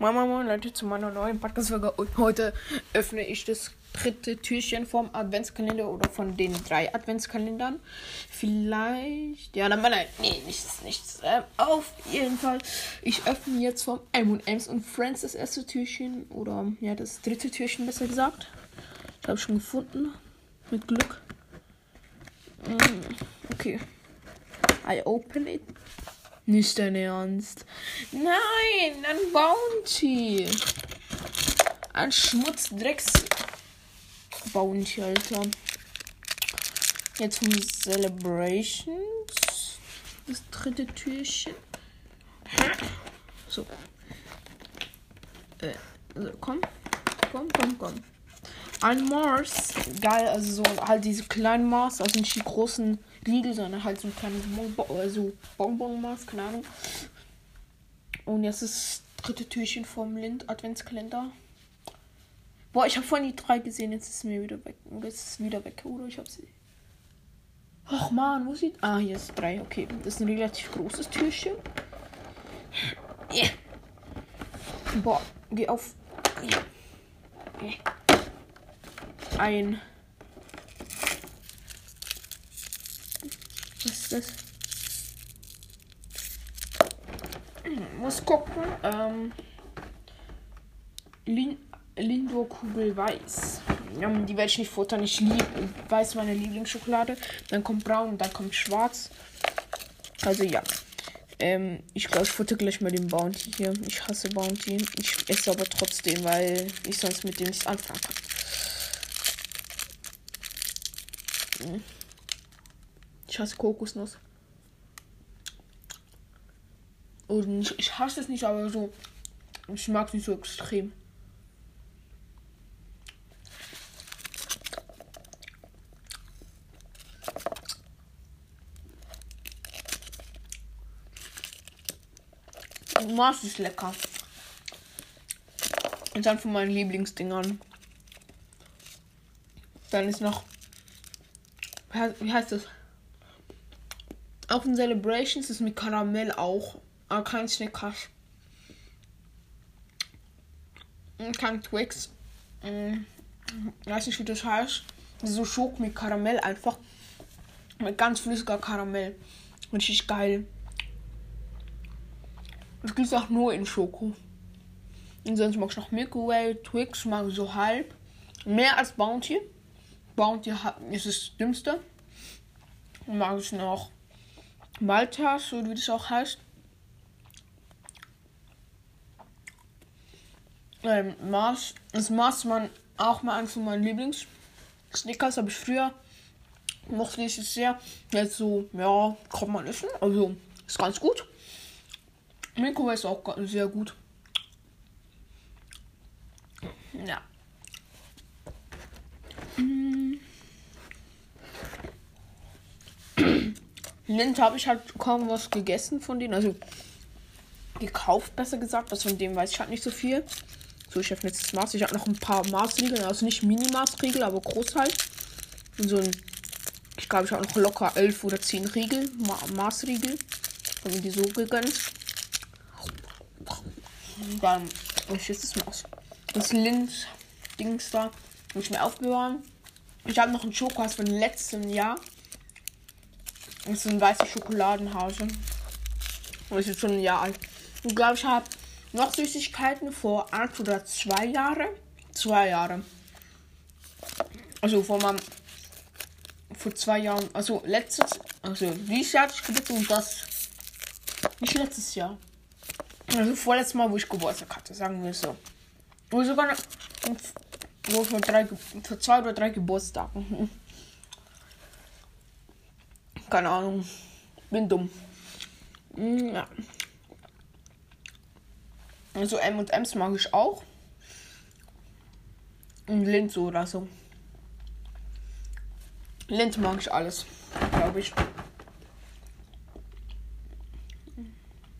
Moin Moin Moin Leute zu meiner neuen Podcast-Folge und heute öffne ich das dritte Türchen vom Adventskalender oder von den drei Adventskalendern. Vielleicht, ja, dann nein, nee, nichts, nichts. Äh, auf jeden Fall, ich öffne jetzt vom M&M's und Friends das erste Türchen oder ja, das dritte Türchen besser gesagt. Ich habe schon gefunden, mit Glück. Mm, okay. I open it. Nicht dein Ernst. Nein, ein Bounty. Ein Schmutzdrecks Bounty, Alter. Jetzt vom Celebrations. Das dritte Türchen. So. Äh, also komm. Komm, komm, komm. Ein Mars. Geil, also so halt diese kleinen Mars, also nicht die großen Riegel, sondern halt so ein kleines Bonbon, also Bonbon-Mars, keine Ahnung. Und jetzt ist das dritte Türchen vom Lind Adventskalender. Boah, ich habe vorhin die drei gesehen, jetzt ist es mir wieder weg. Oder ist es wieder weg, oder? Ich habe sie. Ach man, wo sieht. Ah, hier ist drei, okay. Das ist ein relativ großes Türchen. Yeah. Boah, geh auf. Yeah. Yeah ein. Was ist das? Muss gucken. Ähm, Lin Lindor-Kugel weiß. die werde ich nicht futtern. Ich liebe weiß meine Lieblingsschokolade. Dann kommt braun dann kommt schwarz. Also ja. Ähm, ich glaube, ich futter gleich mal den Bounty hier. Ich hasse Bounty. Ich esse aber trotzdem, weil ich sonst mit dem nichts anfangen kann. Ich hasse Kokosnuss. Und ich, ich hasse es nicht, aber so. Ich mag nicht so extrem. Mars ist lecker. Und dann von meinen Lieblingsdingern. Dann ist noch wie heißt das? Auf den Celebrations ist mit Karamell auch. Aber kein Snickers. Kein Twix. Hm, weiß nicht, wie das heißt. So Schok mit Karamell einfach. Mit ganz flüssiger Karamell. Richtig geil. Das gibt es auch nur in Schoko. Und sonst mag ich noch Milky Way, Twix, mag ich so halb. Mehr als Bounty. Bounty ist das dümmste. Mag ich noch Malta, so wie das auch heißt. Ähm, Mars, das Mars man auch mal eins von meinen Lieblings. Snickers habe ich früher mochte ich es sehr. Jetzt so, ja, kann man essen. Also ist ganz gut. Mikro ist auch sehr gut. Ja. Lind habe ich halt kaum was gegessen von denen. Also gekauft, besser gesagt. Was von dem weiß ich halt nicht so viel. So, ich öffne jetzt das Maß. Ich habe noch ein paar Maßriegel. Also nicht Mini-Maßriegel, aber groß halt. Und so ein. Ich glaube, ich habe noch locker 11 oder 10 Riegel. Ma Maßriegel. Von mir die so gegönnt. Dann. Ich jetzt das Maß. Das Lind-Dings da. Muss ich mir aufbewahren. Ich habe noch einen Schokohaus von letztem Jahr. Das ein weißer Schokoladenhase. Und ist jetzt schon ein Jahr alt. Ich glaube, ich habe noch Süßigkeiten vor ein oder zwei Jahren. Zwei Jahre. Also vor meinem. Vor zwei Jahren. Also letztes. Also dieses Jahr hatte ich Geburtstag und das. Nicht letztes Jahr. Also vorletztes Mal, wo ich Geburtstag hatte, sagen wir so. Wo sogar. Wo vor, drei, vor zwei oder drei Geburtstagen. Keine Ahnung. Bin dumm. Hm, ja. Also M&M's mag ich auch. Und Lind so oder so. Lind mag ich alles, glaube ich.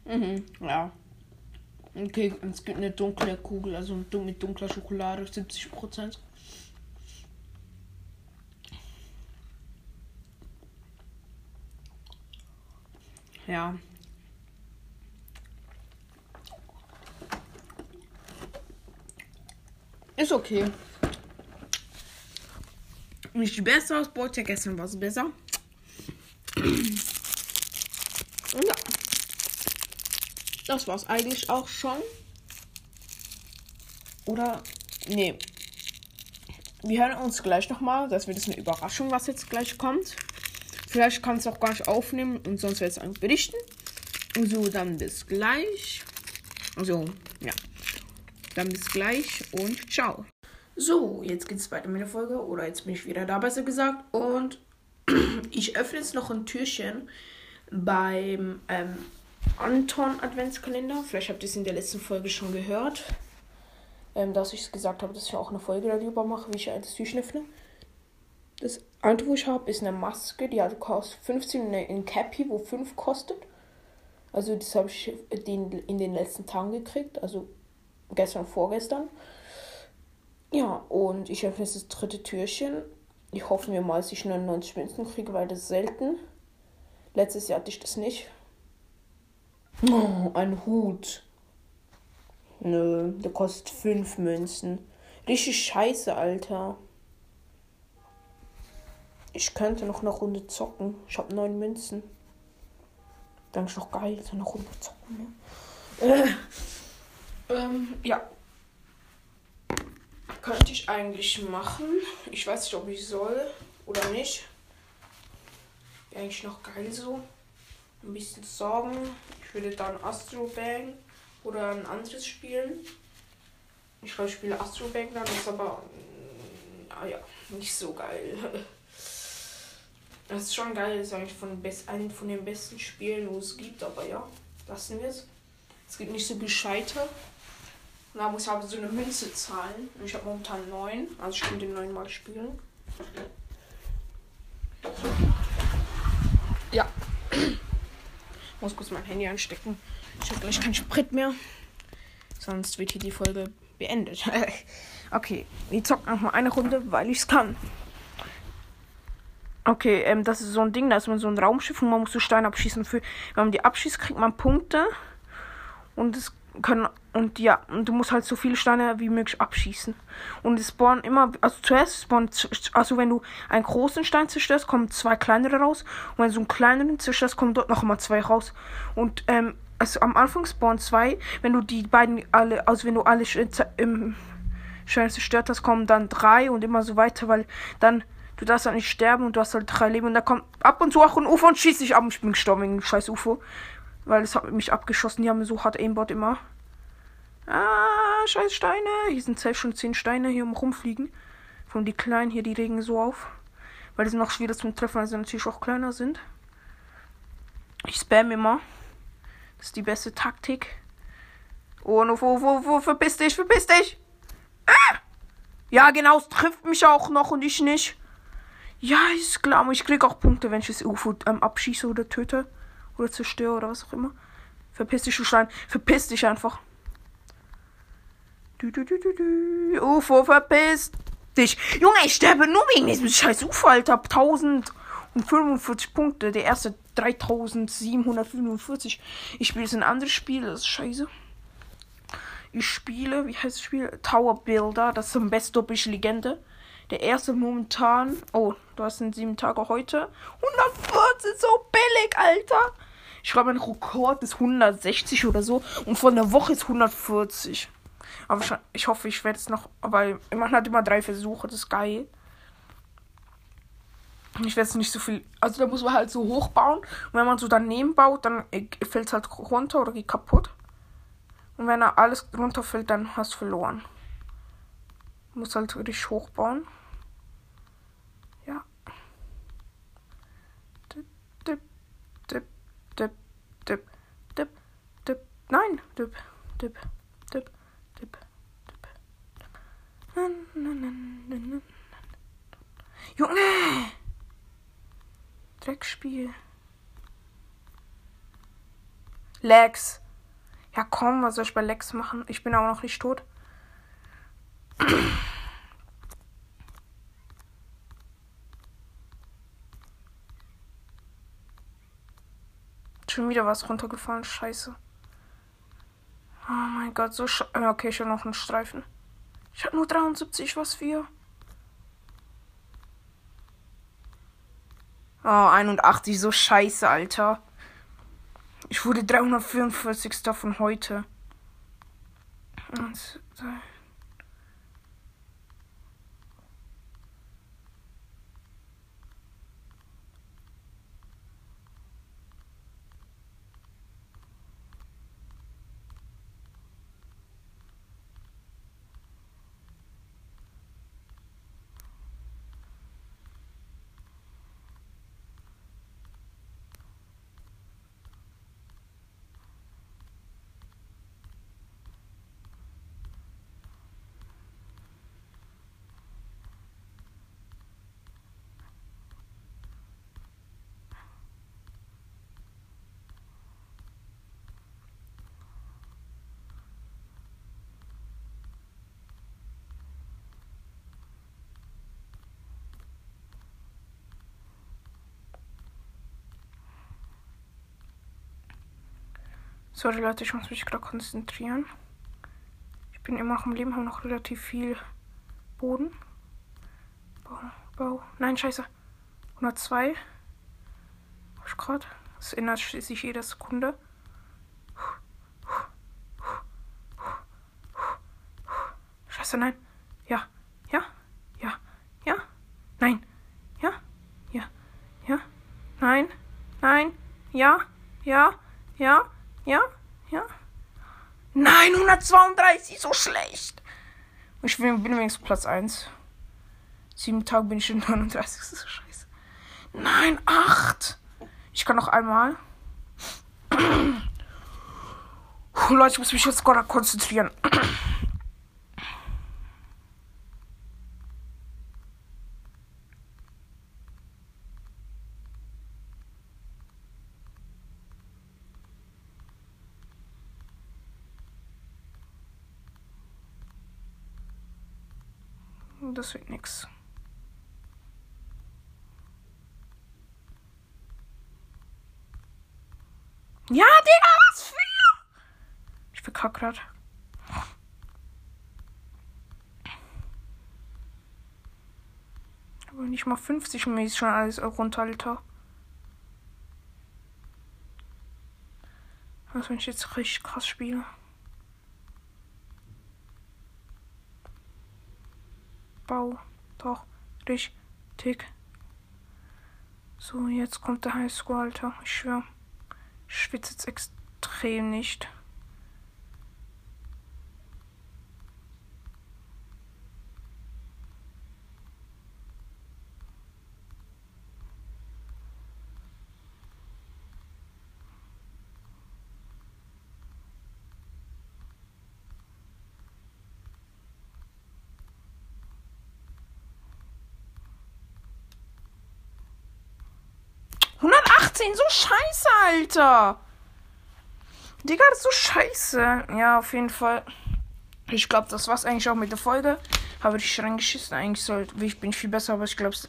Mhm, ja. Okay, es gibt eine dunkle Kugel, also mit dunkler Schokolade, 70 Prozent. Ja. Ist okay. Nicht besser als Bolte. Gestern war es besser. Und ja. Das war's eigentlich auch schon. Oder. Nee. Wir hören uns gleich nochmal. Das wird jetzt eine Überraschung, was jetzt gleich kommt. Vielleicht kann es auch gar nicht aufnehmen und sonst wird es eigentlich berichten. So, dann bis gleich. Also, ja. Dann bis gleich und ciao. So, jetzt geht es weiter mit der Folge. Oder jetzt bin ich wieder da, besser gesagt. Und ich öffne jetzt noch ein Türchen beim ähm, Anton Adventskalender. Vielleicht habt ihr es in der letzten Folge schon gehört. Ähm, dass ich gesagt habe, dass ich auch eine Folge darüber mache, wie ich ein Türchen öffne. Das ich habe, ist eine Maske, die hat kostet 15 in Cappy, wo 5 kostet. Also das habe ich in den letzten Tagen gekriegt, also gestern, vorgestern. Ja, und ich öffne jetzt das dritte Türchen. Ich hoffe mir mal, dass ich 99 Münzen kriege, weil das ist selten. Letztes Jahr hatte ich das nicht. Oh, ein Hut. Nö, der kostet 5 Münzen. Richtig scheiße, Alter. Ich könnte noch eine Runde zocken. Ich habe 9 Münzen. Dann ist doch geil, so eine Runde zocken. Ne? Äh, ähm, ja. Könnte ich eigentlich machen. Ich weiß nicht, ob ich soll oder nicht. Wäre eigentlich noch geil so. Ein bisschen sorgen. Ich würde dann Astro Bang oder ein anderes spielen. Ich glaube, ich spiele Astro Bang dann, ist aber ah ja, nicht so geil. Das ist schon geil, das ist eigentlich von einem von den besten Spielen, wo es gibt, aber ja, lassen wir es. Es gibt nicht so gescheite. Da muss ich aber so eine Münze zahlen. Und ich habe momentan neun, also ich kann den neun mal spielen. Ja. Ich muss kurz mein Handy anstecken. Ich habe gleich keinen Sprit mehr. Sonst wird hier die Folge beendet. okay, wir zocken noch mal eine Runde, weil ich es kann. Okay, ähm, das ist so ein Ding, da ist man so ein Raumschiff und man muss so Steine abschießen. Für, wenn man die abschießt, kriegt man Punkte. Und es können, und ja, und du musst halt so viele Steine wie möglich abschießen. Und es spawnen immer, also zuerst spawnen, also wenn du einen großen Stein zerstörst, kommen zwei kleinere raus. Und wenn du einen kleineren zerstörst, kommen dort noch mal zwei raus. Und, ähm, also am Anfang spawnen zwei. Wenn du die beiden alle, also wenn du alle im Steine zerstört hast, kommen dann drei und immer so weiter, weil dann Du darfst halt nicht sterben und du hast halt drei Leben. Und da kommt ab und zu auch ein UFO und schießt dich ab. Und ich bin gestorben wegen dem scheiß UFO. Weil es hat mich abgeschossen. Die haben so hart Aimbot immer. Ah, scheiß Steine. Hier sind selbst schon zehn Steine hier um rumfliegen. Von die kleinen hier, die regen so auf. Weil die sind noch schwierig zum Treffen, weil sie natürlich auch kleiner sind. Ich spam immer. Das ist die beste Taktik. Oh, no, wo, wo, wo, verpiss dich, verpiss dich! Ah! Ja, genau, es trifft mich auch noch und ich nicht. Ja, ist klar. Aber ich krieg auch Punkte, wenn ich das UFO ähm, abschieße oder töte. Oder zerstöre oder was auch immer. Verpiss dich, du Stein. Verpiss dich einfach. Du, du, du, du, du. UFO, verpiss dich. Junge, ich sterbe nur wegen diesem scheiß UFO, Alter. 1045 Punkte. Der erste 3745. Ich spiele jetzt ein anderes Spiel. Das ist scheiße. Ich spiele, wie heißt das Spiel? Tower Builder. Das ist ein bestopische Legende. Der erste momentan. Oh, du hast in sieben Tage heute. 114, so billig, Alter. Ich glaube, mein Rekord ist 160 oder so. Und vor einer Woche ist 140. Aber ich hoffe, ich werde es noch. Aber man hat immer drei Versuche. Das ist geil. Ich werde es nicht so viel. Also da muss man halt so hoch bauen. Und wenn man so daneben baut, dann fällt es halt runter oder geht kaputt. Und wenn da alles runterfällt, dann hast du verloren. Muss halt richtig hoch bauen. Nein, dip, dip, dip, dip, dip. Junge! Dreckspiel. Lex. Ja komm, was soll ich bei Lex machen? Ich bin auch noch nicht tot. Schon wieder was runtergefallen. Scheiße. Oh mein Gott, so sch Okay, schon noch ein Streifen. Ich hab nur 73, was für. Oh, 81, so scheiße, Alter. Ich wurde 344. von heute. Eins, Sorry Leute, ich muss mich gerade konzentrieren. Ich bin immer noch im Leben, habe noch relativ viel Boden. Bau, Bau. Nein, scheiße. 102. Hab ich gerade. Das ändert sich jede Sekunde. Scheiße, nein. Ja, ja, ja, ja, nein, ja, ja, ja, nein, nein, ja, ja, ja. Ja? Ja? Nein, 132, so schlecht. Ich bin, bin übrigens Platz 1. Sieben Tage bin ich in 39. So scheiße. Nein, 8. Ich kann noch einmal. Leute, ich muss mich jetzt gerade konzentrieren. Das wird nix. Ja, Digga, was für? Ich verkack grad. Aber nicht mal 50 mir ist schon alles runter, Alter. Was, wenn ich jetzt richtig krass spiele? Bau. Doch, richtig. So, jetzt kommt der Highschool, Alter. Ich schwör. Ich schwitze jetzt extrem nicht. 18, so scheiße, Alter. Digga, das ist so scheiße. Ja, auf jeden Fall. Ich glaube, das war's eigentlich auch mit der Folge. Habe ich reingeschissen. Eigentlich soll, ich bin viel besser, aber ich glaube, es,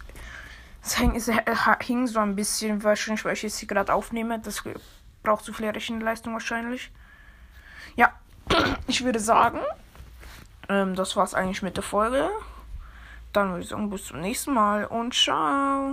es, hing, so ein bisschen, wahrscheinlich, weil ich jetzt hier gerade aufnehme. Das braucht zu viel Rechenleistung wahrscheinlich. Ja, ich würde sagen, ähm, das war's eigentlich mit der Folge. Dann würde ich sagen, bis zum nächsten Mal und ciao.